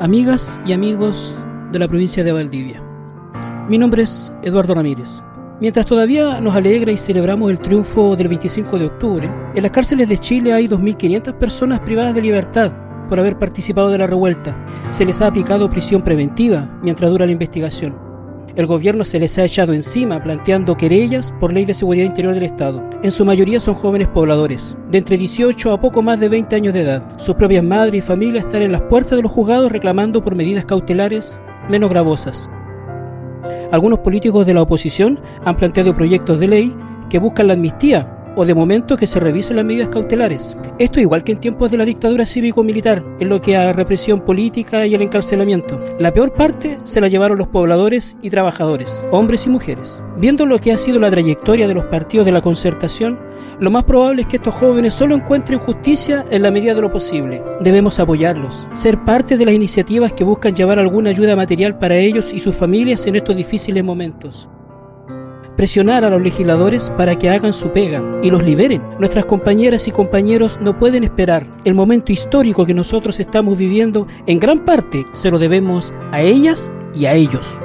amigas y amigos de la provincia de Valdivia. Mi nombre es Eduardo Ramírez. Mientras todavía nos alegra y celebramos el triunfo del 25 de octubre, en las cárceles de Chile hay 2.500 personas privadas de libertad por haber participado de la revuelta. Se les ha aplicado prisión preventiva mientras dura la investigación el gobierno se les ha echado encima planteando querellas por ley de seguridad interior del Estado. En su mayoría son jóvenes pobladores, de entre 18 a poco más de 20 años de edad. Sus propias madres y familias están en las puertas de los juzgados reclamando por medidas cautelares menos gravosas. Algunos políticos de la oposición han planteado proyectos de ley que buscan la amnistía o de momento que se revisen las medidas cautelares. Esto igual que en tiempos de la dictadura cívico-militar, en lo que a la represión política y el encarcelamiento. La peor parte se la llevaron los pobladores y trabajadores, hombres y mujeres. Viendo lo que ha sido la trayectoria de los partidos de la concertación, lo más probable es que estos jóvenes solo encuentren justicia en la medida de lo posible. Debemos apoyarlos, ser parte de las iniciativas que buscan llevar alguna ayuda material para ellos y sus familias en estos difíciles momentos presionar a los legisladores para que hagan su pega y los liberen. Nuestras compañeras y compañeros no pueden esperar. El momento histórico que nosotros estamos viviendo en gran parte se lo debemos a ellas y a ellos.